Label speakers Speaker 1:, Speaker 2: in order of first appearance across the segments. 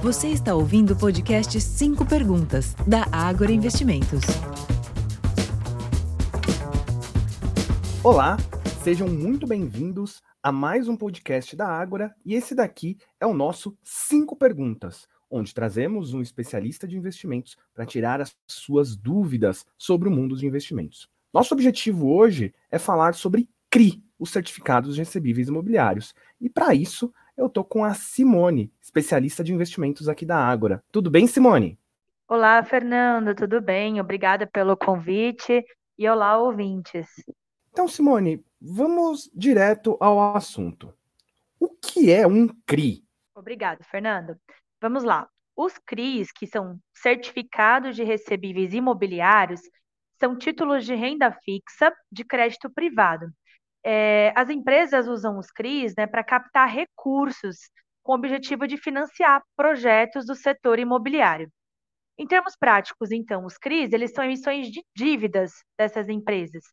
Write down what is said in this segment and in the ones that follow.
Speaker 1: Você está ouvindo o podcast 5 Perguntas, da Ágora Investimentos.
Speaker 2: Olá, sejam muito bem-vindos a mais um podcast da Ágora e esse daqui é o nosso 5 Perguntas, onde trazemos um especialista de investimentos para tirar as suas dúvidas sobre o mundo de investimentos. Nosso objetivo hoje é falar sobre CRI, os certificados recebíveis imobiliários. E para isso, eu estou com a Simone, especialista de investimentos aqui da Ágora. Tudo bem, Simone?
Speaker 3: Olá, Fernando, tudo bem? Obrigada pelo convite e olá, ouvintes.
Speaker 2: Então, Simone, vamos direto ao assunto. O que é um CRI?
Speaker 3: Obrigada, Fernando. Vamos lá. Os CRIs, que são certificados de recebíveis imobiliários, são títulos de renda fixa de crédito privado é, as empresas usam os CRIs né, para captar recursos com o objetivo de financiar projetos do setor imobiliário. Em termos práticos, então, os CRIs eles são emissões de dívidas dessas empresas.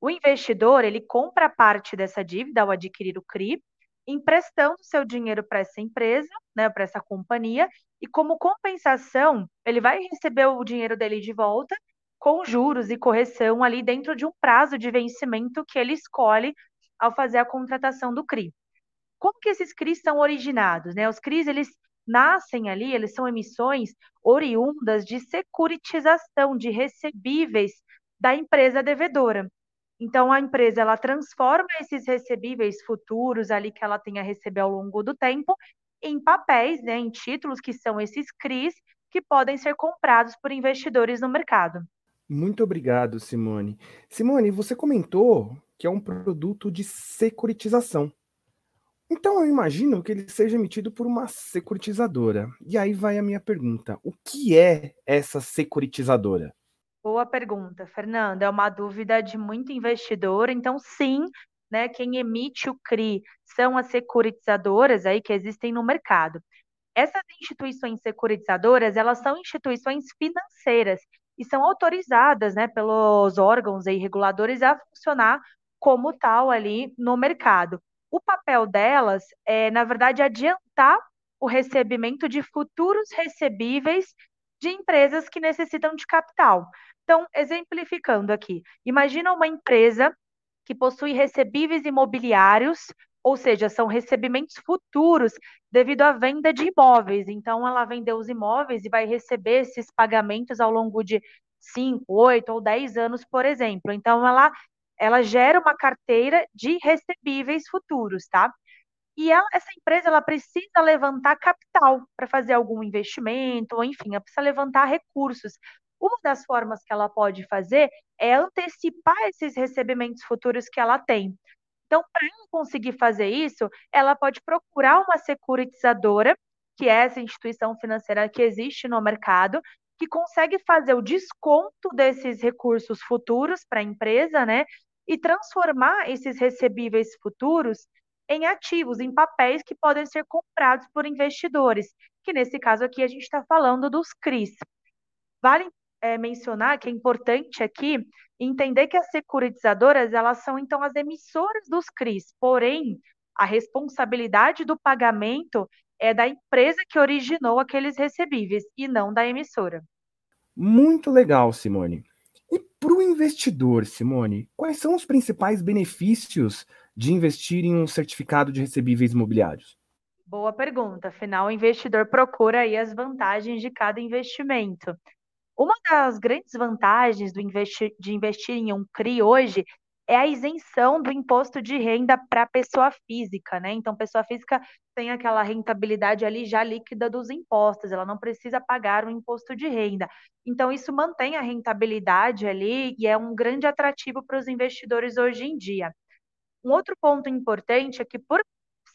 Speaker 3: O investidor ele compra parte dessa dívida ao adquirir o CRI, emprestando seu dinheiro para essa empresa, né, para essa companhia, e como compensação, ele vai receber o dinheiro dele de volta com juros e correção ali dentro de um prazo de vencimento que ele escolhe ao fazer a contratação do CRI. Como que esses CRIs são originados? Né? Os CRIs, eles nascem ali, eles são emissões oriundas de securitização de recebíveis da empresa devedora. Então, a empresa, ela transforma esses recebíveis futuros ali que ela tem a receber ao longo do tempo em papéis, né, em títulos que são esses CRIs, que podem ser comprados por investidores no mercado.
Speaker 2: Muito obrigado, Simone. Simone, você comentou que é um produto de securitização. Então eu imagino que ele seja emitido por uma securitizadora. E aí vai a minha pergunta: o que é essa securitizadora?
Speaker 3: Boa pergunta, Fernanda. É uma dúvida de muito investidor. Então, sim, né, quem emite o CRI são as securitizadoras aí que existem no mercado. Essas instituições securitizadoras, elas são instituições financeiras e são autorizadas né, pelos órgãos e reguladores a funcionar como tal ali no mercado. O papel delas é, na verdade, adiantar o recebimento de futuros recebíveis de empresas que necessitam de capital. Então, exemplificando aqui, imagina uma empresa que possui recebíveis imobiliários ou seja, são recebimentos futuros devido à venda de imóveis. Então, ela vendeu os imóveis e vai receber esses pagamentos ao longo de 5, 8 ou 10 anos, por exemplo. Então, ela, ela gera uma carteira de recebíveis futuros, tá? E ela, essa empresa ela precisa levantar capital para fazer algum investimento, ou enfim, ela precisa levantar recursos. Uma das formas que ela pode fazer é antecipar esses recebimentos futuros que ela tem. Então, para conseguir fazer isso, ela pode procurar uma securitizadora, que é essa instituição financeira que existe no mercado, que consegue fazer o desconto desses recursos futuros para a empresa, né? E transformar esses recebíveis futuros em ativos, em papéis que podem ser comprados por investidores, que nesse caso aqui a gente está falando dos CRIs. Vale é, mencionar que é importante aqui entender que as securitizadoras elas são então as emissoras dos CRIs, porém a responsabilidade do pagamento é da empresa que originou aqueles recebíveis e não da emissora.
Speaker 2: Muito legal, Simone. E para o investidor, Simone, quais são os principais benefícios de investir em um certificado de recebíveis imobiliários?
Speaker 3: Boa pergunta. Afinal, o investidor procura aí as vantagens de cada investimento. Uma das grandes vantagens de investir em um CRI hoje é a isenção do imposto de renda para pessoa física, né? Então, pessoa física tem aquela rentabilidade ali já líquida dos impostos, ela não precisa pagar o imposto de renda. Então, isso mantém a rentabilidade ali e é um grande atrativo para os investidores hoje em dia. Um outro ponto importante é que, por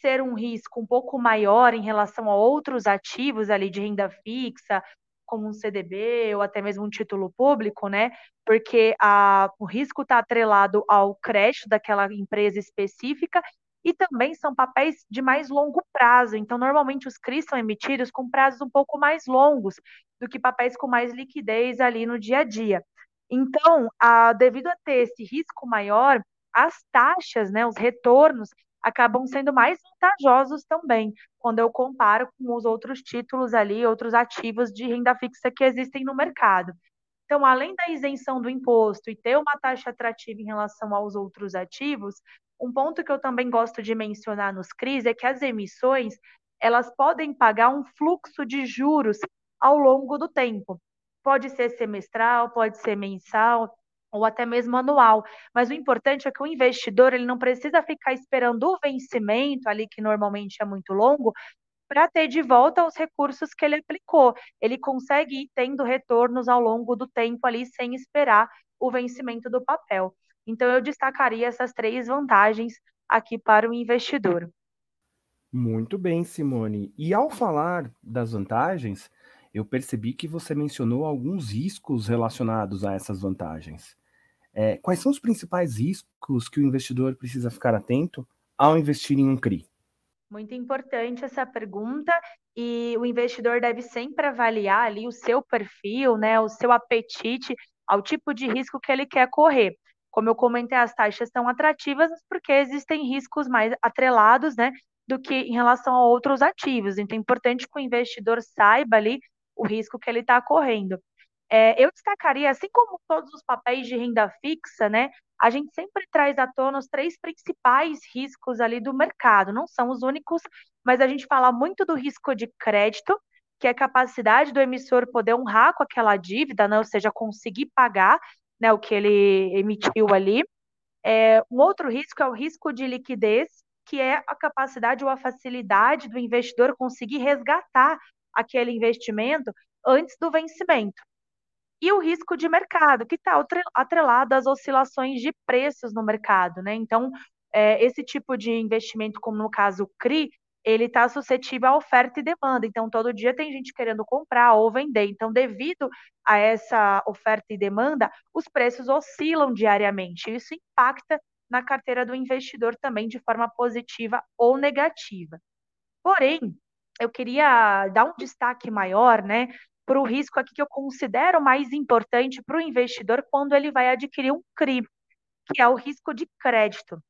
Speaker 3: ser um risco um pouco maior em relação a outros ativos ali de renda fixa, como um CDB ou até mesmo um título público, né? Porque a, o risco está atrelado ao crédito daquela empresa específica e também são papéis de mais longo prazo. Então, normalmente os CRIs são emitidos com prazos um pouco mais longos do que papéis com mais liquidez ali no dia a dia. Então, a, devido a ter esse risco maior, as taxas, né, os retornos acabam sendo mais vantajosos também, quando eu comparo com os outros títulos ali, outros ativos de renda fixa que existem no mercado. Então, além da isenção do imposto e ter uma taxa atrativa em relação aos outros ativos, um ponto que eu também gosto de mencionar nos CRIs é que as emissões elas podem pagar um fluxo de juros ao longo do tempo. Pode ser semestral, pode ser mensal ou até mesmo anual. Mas o importante é que o investidor ele não precisa ficar esperando o vencimento ali que normalmente é muito longo para ter de volta os recursos que ele aplicou. Ele consegue ir tendo retornos ao longo do tempo ali sem esperar o vencimento do papel. Então eu destacaria essas três vantagens aqui para o investidor.
Speaker 2: Muito bem, Simone. E ao falar das vantagens, eu percebi que você mencionou alguns riscos relacionados a essas vantagens. É, quais são os principais riscos que o investidor precisa ficar atento ao investir em um CRI?
Speaker 3: Muito importante essa pergunta e o investidor deve sempre avaliar ali o seu perfil, né, o seu apetite ao tipo de risco que ele quer correr. Como eu comentei, as taxas são atrativas porque existem riscos mais atrelados, né, do que em relação a outros ativos. Então é importante que o investidor saiba ali o risco que ele está correndo. É, eu destacaria, assim como todos os papéis de renda fixa, né, a gente sempre traz à tona os três principais riscos ali do mercado. Não são os únicos, mas a gente fala muito do risco de crédito, que é a capacidade do emissor poder honrar com aquela dívida, né, ou seja, conseguir pagar né, o que ele emitiu ali. É, um outro risco é o risco de liquidez, que é a capacidade ou a facilidade do investidor conseguir resgatar aquele investimento antes do vencimento e o risco de mercado, que está atrelado às oscilações de preços no mercado, né? Então, é, esse tipo de investimento, como no caso o CRI, ele está suscetível à oferta e demanda. Então, todo dia tem gente querendo comprar ou vender. Então, devido a essa oferta e demanda, os preços oscilam diariamente. Isso impacta na carteira do investidor também de forma positiva ou negativa. Porém, eu queria dar um destaque maior, né, para o risco aqui que eu considero mais importante para o investidor quando ele vai adquirir um CRI, que é o risco de crédito.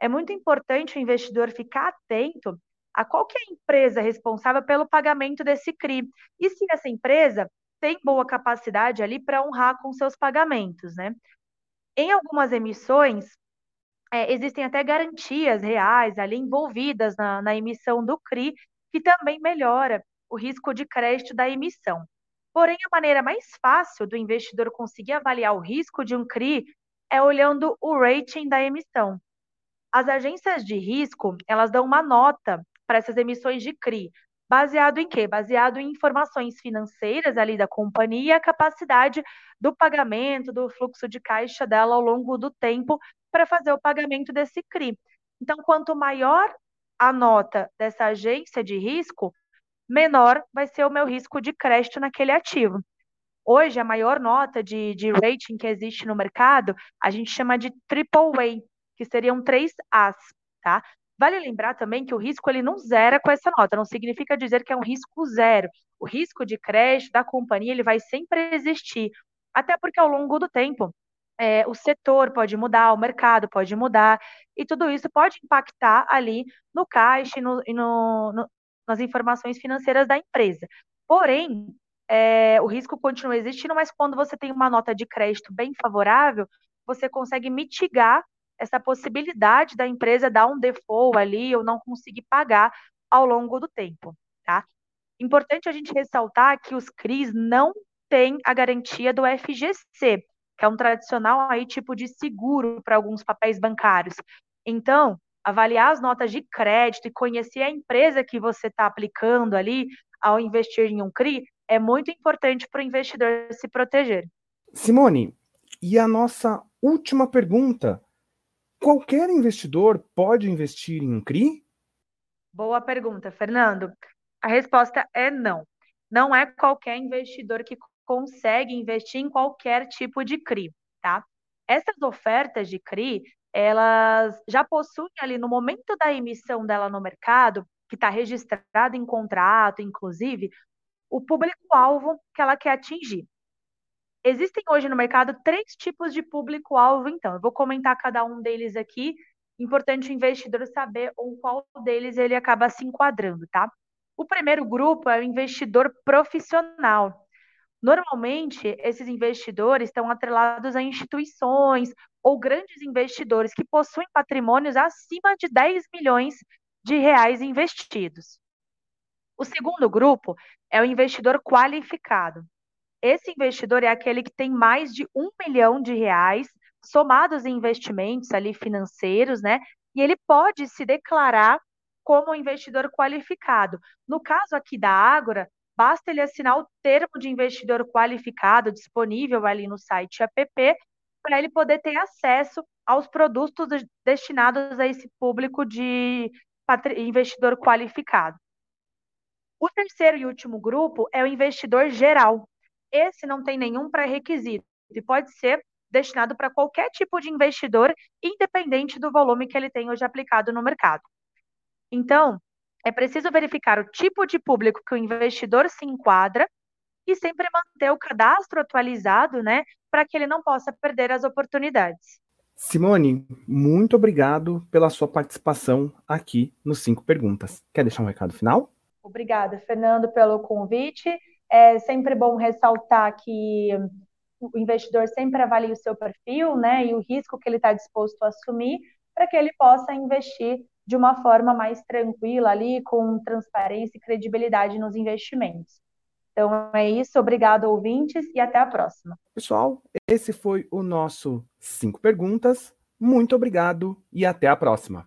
Speaker 3: É muito importante o investidor ficar atento a qual que é a empresa responsável pelo pagamento desse CRI e se essa empresa tem boa capacidade ali para honrar com seus pagamentos, né? Em algumas emissões, é, existem até garantias reais ali envolvidas na, na emissão do CRI, que também melhora o risco de crédito da emissão. Porém, a maneira mais fácil do investidor conseguir avaliar o risco de um CRI é olhando o rating da emissão. As agências de risco, elas dão uma nota para essas emissões de CRI, baseado em quê? Baseado em informações financeiras ali da companhia a capacidade do pagamento, do fluxo de caixa dela ao longo do tempo para fazer o pagamento desse CRI. Então, quanto maior a nota dessa agência de risco, menor vai ser o meu risco de crédito naquele ativo. Hoje, a maior nota de, de rating que existe no mercado, a gente chama de triple A, que seriam três As, tá? Vale lembrar também que o risco ele não zera com essa nota, não significa dizer que é um risco zero. O risco de crédito da companhia ele vai sempre existir, até porque ao longo do tempo é, o setor pode mudar, o mercado pode mudar, e tudo isso pode impactar ali no caixa e no, e no, no, nas informações financeiras da empresa. Porém, é, o risco continua existindo, mas quando você tem uma nota de crédito bem favorável, você consegue mitigar essa possibilidade da empresa dar um default ali ou não conseguir pagar ao longo do tempo, tá? Importante a gente ressaltar que os CRIs não têm a garantia do FGC, que é um tradicional aí tipo de seguro para alguns papéis bancários. Então, avaliar as notas de crédito e conhecer a empresa que você está aplicando ali ao investir em um CRI é muito importante para o investidor se proteger.
Speaker 2: Simone, e a nossa última pergunta: qualquer investidor pode investir em um CRI?
Speaker 3: Boa pergunta, Fernando. A resposta é não. Não é qualquer investidor que consegue investir em qualquer tipo de CRI, tá? Essas ofertas de CRI, elas já possuem ali no momento da emissão dela no mercado, que está registrado em contrato, inclusive, o público-alvo que ela quer atingir. Existem hoje no mercado três tipos de público-alvo, então. Eu vou comentar cada um deles aqui importante o investidor saber ou qual deles ele acaba se enquadrando, tá? O primeiro grupo é o investidor profissional. Normalmente, esses investidores estão atrelados a instituições ou grandes investidores que possuem patrimônios acima de 10 milhões de reais investidos. O segundo grupo é o investidor qualificado. Esse investidor é aquele que tem mais de um milhão de reais somados em investimentos ali financeiros, né? E ele pode se declarar como investidor qualificado. No caso aqui da Ágora, basta ele assinar o termo de investidor qualificado disponível ali no site app para ele poder ter acesso aos produtos destinados a esse público de investidor qualificado. O terceiro e último grupo é o investidor geral. Esse não tem nenhum pré-requisito e pode ser destinado para qualquer tipo de investidor, independente do volume que ele tem hoje aplicado no mercado. Então, é preciso verificar o tipo de público que o investidor se enquadra e sempre manter o cadastro atualizado, né, para que ele não possa perder as oportunidades.
Speaker 2: Simone, muito obrigado pela sua participação aqui nos Cinco Perguntas. Quer deixar um recado final?
Speaker 3: Obrigada, Fernando, pelo convite. É sempre bom ressaltar que o investidor sempre avalia o seu perfil, né, e o risco que ele está disposto a assumir, para que ele possa investir de uma forma mais tranquila ali, com transparência e credibilidade nos investimentos. Então é isso, obrigado ouvintes e até a próxima.
Speaker 2: Pessoal, esse foi o nosso cinco perguntas. Muito obrigado e até a próxima.